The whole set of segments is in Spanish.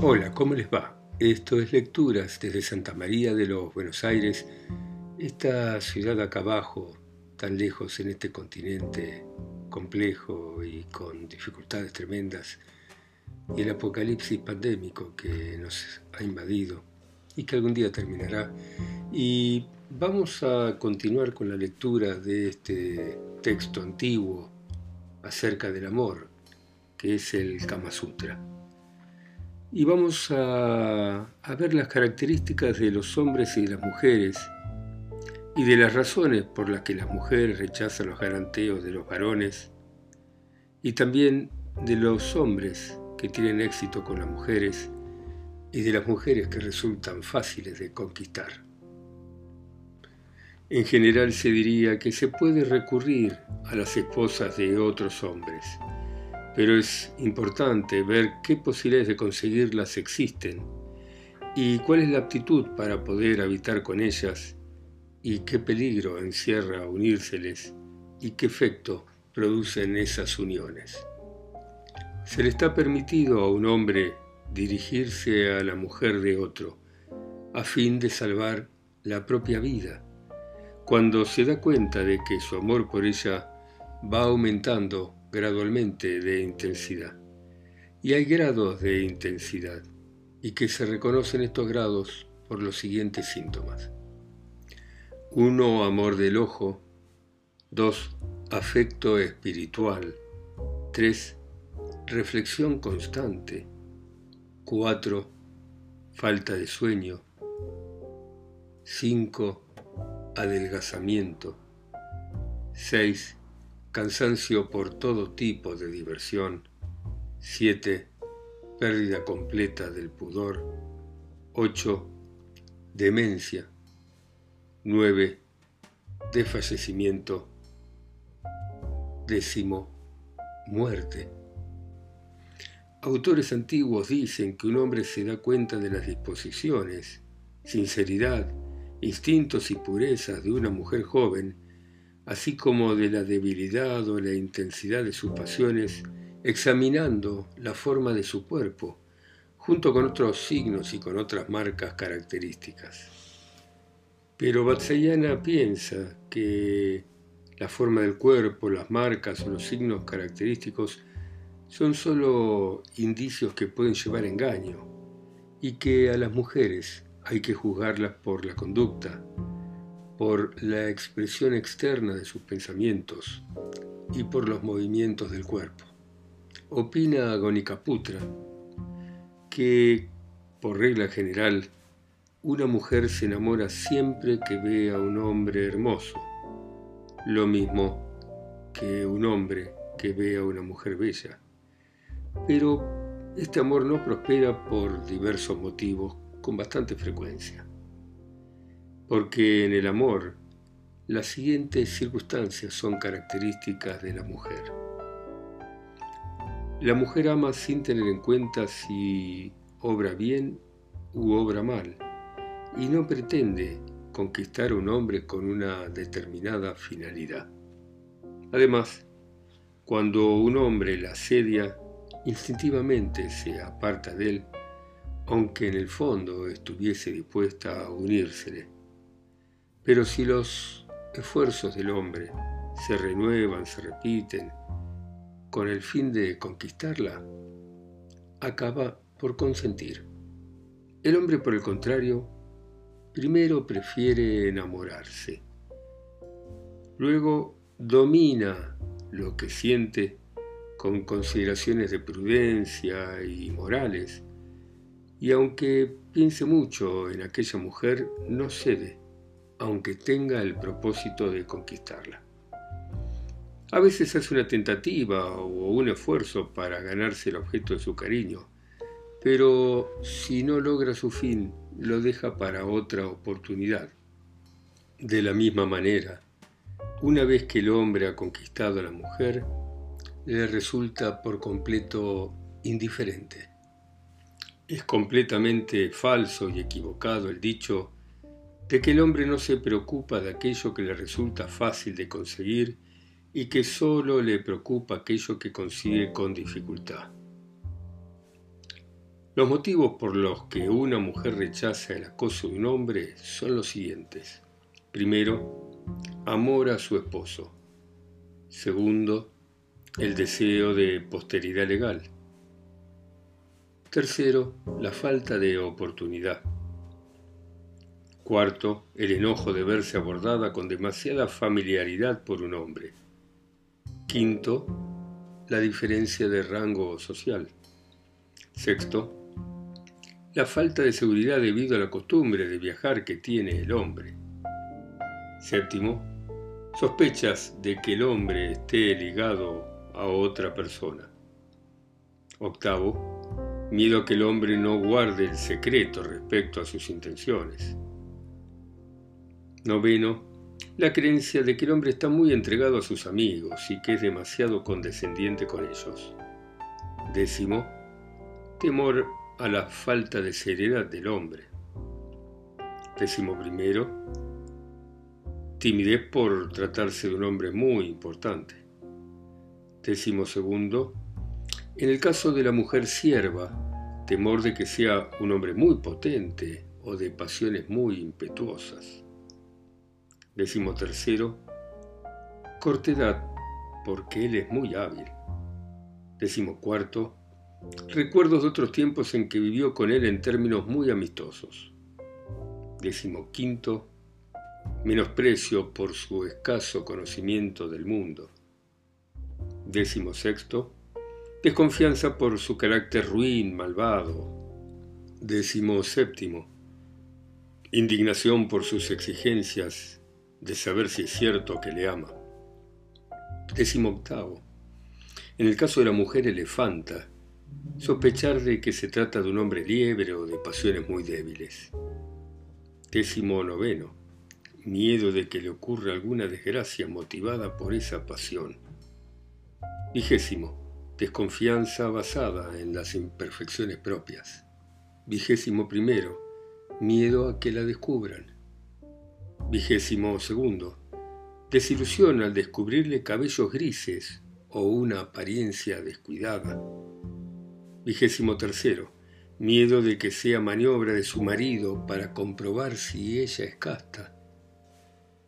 Hola, ¿cómo les va? Esto es Lecturas desde Santa María de los Buenos Aires, esta ciudad acá abajo, tan lejos en este continente complejo y con dificultades tremendas, y el apocalipsis pandémico que nos ha invadido y que algún día terminará. Y vamos a continuar con la lectura de este texto antiguo acerca del amor, que es el Kama Sutra y vamos a, ver las características de los hombres y de las mujeres y de las razones por las que las mujeres rechazan los garanteos de los varones y también de los hombres que tienen éxito con las mujeres y de las mujeres que resultan fáciles de conquistar. En general se diría que se puede recurrir a las esposas de otros hombres, pero es importante ver qué posibilidades de conseguirlas existen y cuál es la aptitud para poder habitar con ellas y qué peligro encierra unírseles y qué efecto producen esas uniones. Se le está permitido a un hombre dirigirse a la mujer de otro a fin de salvar la propia vida, cuando se da cuenta de que su amor por ella va aumentando gradualmente de intensidad. Y hay grados de intensidad y que se reconocen estos grados por los siguientes síntomas. 1. Amor del ojo. 2. Afecto espiritual. 3. Reflexión constante. 4. Falta de sueño. 5. Adelgazamiento. 6 cansancio por todo tipo de diversión. 7. Pérdida completa del pudor. 8. Demencia. 9. Desfallecimiento. Décimo. Muerte. Autores antiguos dicen que un hombre se da cuenta de las disposiciones, sinceridad, instintos y purezas de una mujer joven así como de la debilidad o la intensidad de sus pasiones, examinando la forma de su cuerpo, junto con otros signos y con otras marcas características. Pero Batsayana piensa que la forma del cuerpo, las marcas o los signos característicos son solo indicios que pueden llevar a engaño y que a las mujeres hay que juzgarlas por la conducta, por la expresión externa de sus pensamientos y por los movimientos del cuerpo. Opina Gonikaputra que, por regla general, una mujer se enamora siempre que ve a un hombre hermoso, lo mismo que un hombre que ve a una mujer bella. Pero este amor no prospera por diversos motivos con bastante frecuencia porque en el amor las siguientes circunstancias son características de la mujer. La mujer ama sin tener en cuenta si obra bien u obra mal, y no pretende conquistar a un hombre con una determinada finalidad. Además, cuando un hombre la asedia, instintivamente se aparta de él, aunque en el fondo estuviese dispuesta a unírsele. Pero si los esfuerzos del hombre se renuevan, se repiten, con el fin de conquistarla, acaba por consentir. El hombre, por el contrario, primero prefiere enamorarse, luego domina lo que siente con consideraciones de prudencia y morales, y aunque piense mucho en aquella mujer, no cede aunque tenga el propósito de conquistarla. A veces hace una tentativa o un esfuerzo para ganarse el objeto de su cariño, pero si no logra su fin, lo deja para otra oportunidad. De la misma manera, una vez que el hombre ha conquistado a la mujer, le resulta por completo indiferente. Es completamente falso y equivocado el dicho de que el hombre no se preocupa de aquello que le resulta fácil de conseguir y que solo le preocupa aquello que consigue con dificultad. Los motivos por los que una mujer rechaza el acoso de un hombre son los siguientes. Primero, amor a su esposo. Segundo, el deseo de posteridad legal. Tercero, la falta de oportunidad. Cuarto, el enojo de verse abordada con demasiada familiaridad por un hombre. Quinto, la diferencia de rango social. Sexto, la falta de seguridad debido a la costumbre de viajar que tiene el hombre. Séptimo, sospechas de que el hombre esté ligado a otra persona. Octavo, miedo a que el hombre no guarde el secreto respecto a sus intenciones. Noveno, la creencia de que el hombre está muy entregado a sus amigos y que es demasiado condescendiente con ellos. Décimo, temor a la falta de seriedad del hombre. Décimo primero, timidez por tratarse de un hombre muy importante. Décimo segundo, en el caso de la mujer sierva, temor de que sea un hombre muy potente o de pasiones muy impetuosas. Décimo tercero, cortedad, porque él es muy hábil. Décimo cuarto, recuerdos de otros tiempos en que vivió con él en términos muy amistosos. Décimo quinto, menosprecio por su escaso conocimiento del mundo. Décimo sexto, desconfianza por su carácter ruin, malvado. Décimo séptimo, indignación por sus exigencias de saber si es cierto que le ama. Décimo octavo. En el caso de la mujer elefanta, sospechar de que se trata de un hombre liebre o de pasiones muy débiles. Décimo noveno. Miedo de que le ocurra alguna desgracia motivada por esa pasión. Vigésimo. Desconfianza basada en las imperfecciones propias. Vigésimo primero. Miedo a que la descubran. Vigésimo segundo. Desilusión al descubrirle cabellos grises o una apariencia descuidada. Vigésimo tercero. Miedo de que sea maniobra de su marido para comprobar si ella es casta.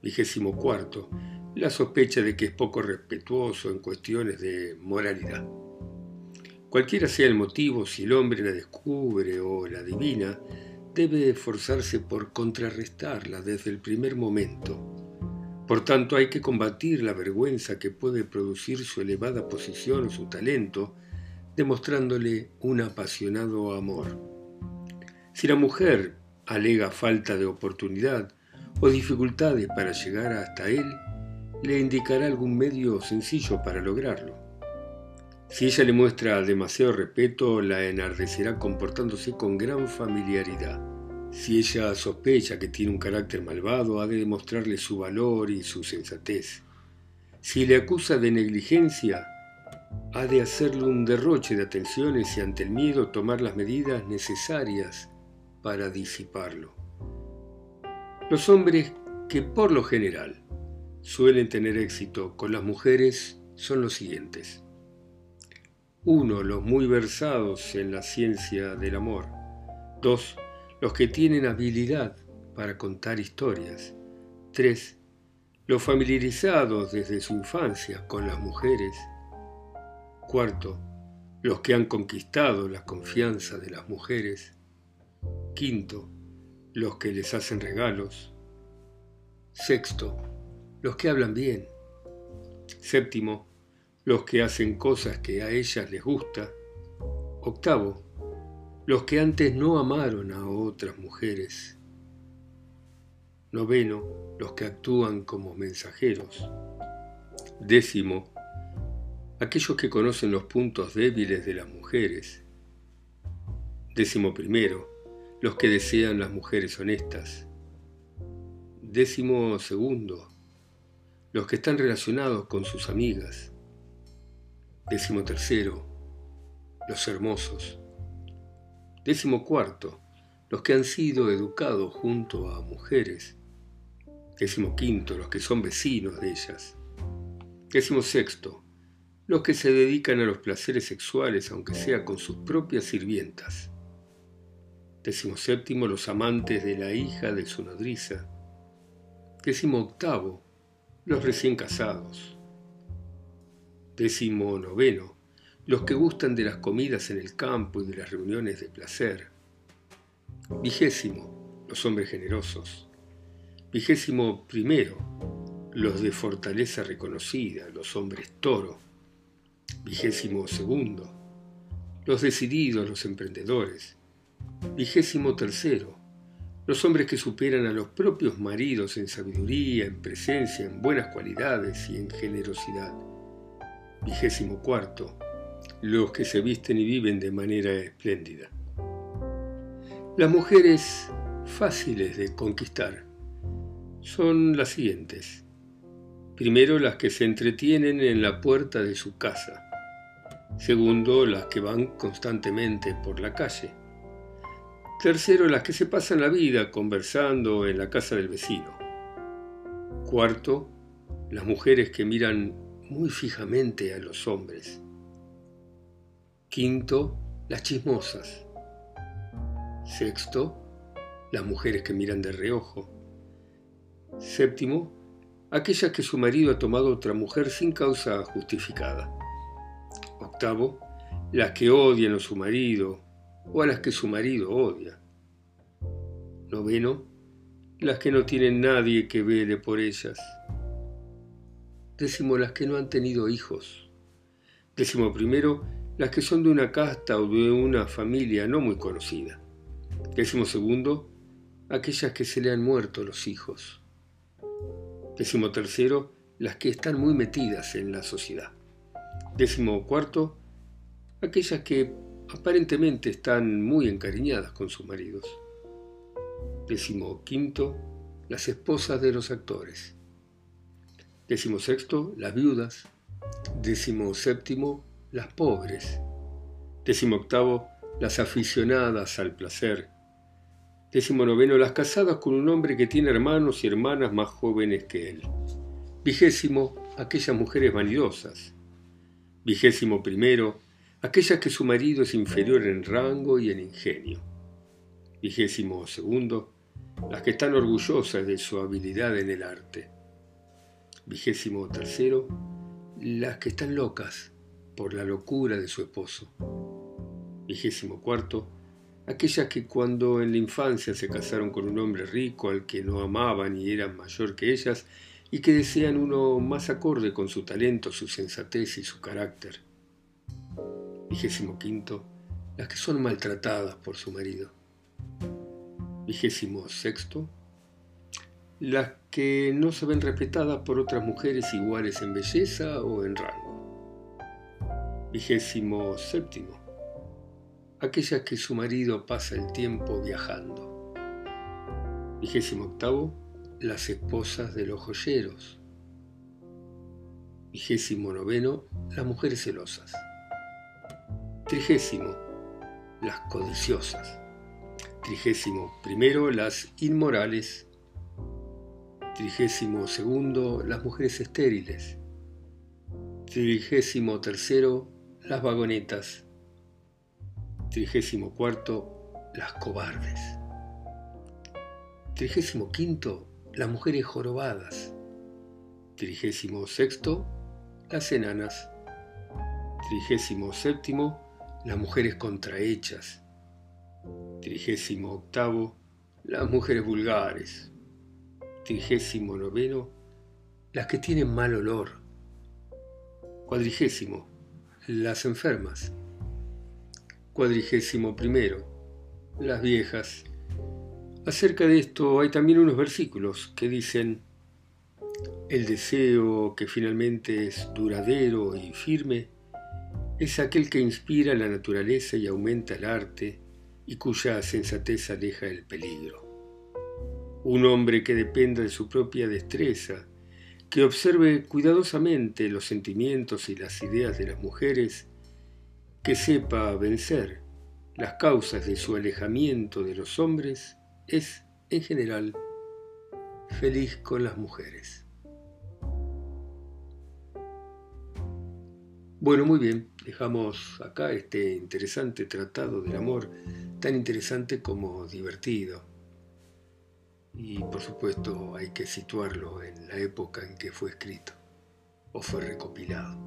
Vigésimo cuarto. La sospecha de que es poco respetuoso en cuestiones de moralidad. Cualquiera sea el motivo, si el hombre la descubre o la adivina, debe esforzarse por contrarrestarla desde el primer momento. Por tanto, hay que combatir la vergüenza que puede producir su elevada posición o su talento, demostrándole un apasionado amor. Si la mujer alega falta de oportunidad o dificultades para llegar hasta él, le indicará algún medio sencillo para lograrlo. Si ella le muestra demasiado respeto, la enardecerá comportándose con gran familiaridad. Si ella sospecha que tiene un carácter malvado, ha de demostrarle su valor y su sensatez. Si le acusa de negligencia, ha de hacerle un derroche de atenciones y ante el miedo tomar las medidas necesarias para disiparlo. Los hombres que por lo general suelen tener éxito con las mujeres son los siguientes. Uno, los muy versados en la ciencia del amor. Dos, los que tienen habilidad para contar historias. Tres, los familiarizados desde su infancia con las mujeres. Cuarto, los que han conquistado la confianza de las mujeres. Quinto, los que les hacen regalos. Sexto, los que hablan bien. Séptimo, los que hacen cosas que a ellas les gusta. Octavo, los que antes no amaron a otras mujeres. Noveno, los que actúan como mensajeros. Décimo, aquellos que conocen los puntos débiles de las mujeres. Décimo primero, los que desean las mujeres honestas. Décimo segundo, los que están relacionados con sus amigas. Décimo tercero, los hermosos. Décimo cuarto, los que han sido educados junto a mujeres. Décimo quinto, los que son vecinos de ellas. Décimo sexto, los que se dedican a los placeres sexuales aunque sea con sus propias sirvientas. Décimo séptimo, los amantes de la hija de su nodriza. Décimo octavo, los recién casados. Décimo noveno, los que gustan de las comidas en el campo y de las reuniones de placer. Vigésimo, los hombres generosos. Vigésimo primero, los de fortaleza reconocida, los hombres toro. Vigésimo segundo, los decididos, los emprendedores. Vigésimo tercero, los hombres que superan a los propios maridos en sabiduría, en presencia, en buenas cualidades y en generosidad. Vigésimo cuarto, los que se visten y viven de manera espléndida. Las mujeres fáciles de conquistar son las siguientes. Primero, las que se entretienen en la puerta de su casa. Segundo, las que van constantemente por la calle. Tercero, las que se pasan la vida conversando en la casa del vecino. Cuarto, las mujeres que miran muy fijamente a los hombres. Quinto, las chismosas. Sexto, las mujeres que miran de reojo. Séptimo, aquellas que su marido ha tomado otra mujer sin causa justificada. Octavo, las que odian a su marido o a las que su marido odia. Noveno, las que no tienen nadie que vele por ellas. Décimo, las que no han tenido hijos. Décimo primero, las que son de una casta o de una familia no muy conocida. Décimo segundo, aquellas que se le han muerto los hijos. Décimo tercero, las que están muy metidas en la sociedad. Décimo cuarto, aquellas que aparentemente están muy encariñadas con sus maridos. Décimo quinto, las esposas de los actores. Décimo sexto, las viudas. Décimo séptimo, las pobres. Décimo octavo, las aficionadas al placer. Décimo noveno, las casadas con un hombre que tiene hermanos y hermanas más jóvenes que él. Vigésimo, aquellas mujeres vanidosas. Vigésimo primero, aquellas que su marido es inferior en rango y en ingenio. Vigésimo segundo, las que están orgullosas de su habilidad en el arte. Vigésimo tercero, las que están locas por la locura de su esposo. Vigésimo cuarto, aquellas que cuando en la infancia se casaron con un hombre rico al que no amaban y eran mayor que ellas, y que desean uno más acorde con su talento, su sensatez y su carácter. Vigésimo quinto, las que son maltratadas por su marido. Vigésimo sexto, las que no se ven respetadas por otras mujeres iguales en belleza o en rango. Vigésimo séptimo. Aquellas que su marido pasa el tiempo viajando. Vigésimo octavo. Las esposas de los joyeros. Vigésimo noveno. Las mujeres celosas. Trigésimo. Las codiciosas. Trigésimo primero. Las inmorales. Trigésimo segundo. Las mujeres estériles. Trigésimo tercero las vagonetas. Trigésimo cuarto, las cobardes. Trigésimo quinto, las mujeres jorobadas. Trigésimo sexto, las enanas. Trigésimo séptimo, las mujeres contrahechas. Trigésimo octavo, las mujeres vulgares. Trigésimo noveno, las que tienen mal olor. Cuadrigésimo, las enfermas. Cuadrigésimo primero, las viejas. Acerca de esto hay también unos versículos que dicen, el deseo que finalmente es duradero y firme es aquel que inspira la naturaleza y aumenta el arte y cuya sensatez aleja el peligro. Un hombre que dependa de su propia destreza que observe cuidadosamente los sentimientos y las ideas de las mujeres, que sepa vencer las causas de su alejamiento de los hombres, es, en general, feliz con las mujeres. Bueno, muy bien, dejamos acá este interesante tratado del amor tan interesante como divertido. Y por supuesto hay que situarlo en la época en que fue escrito o fue recopilado.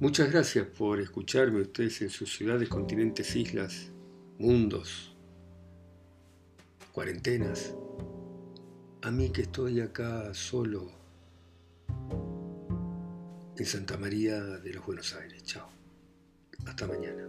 Muchas gracias por escucharme ustedes en sus ciudades, continentes, islas, mundos, cuarentenas. A mí que estoy acá solo en Santa María de los Buenos Aires. Chao. Hasta mañana.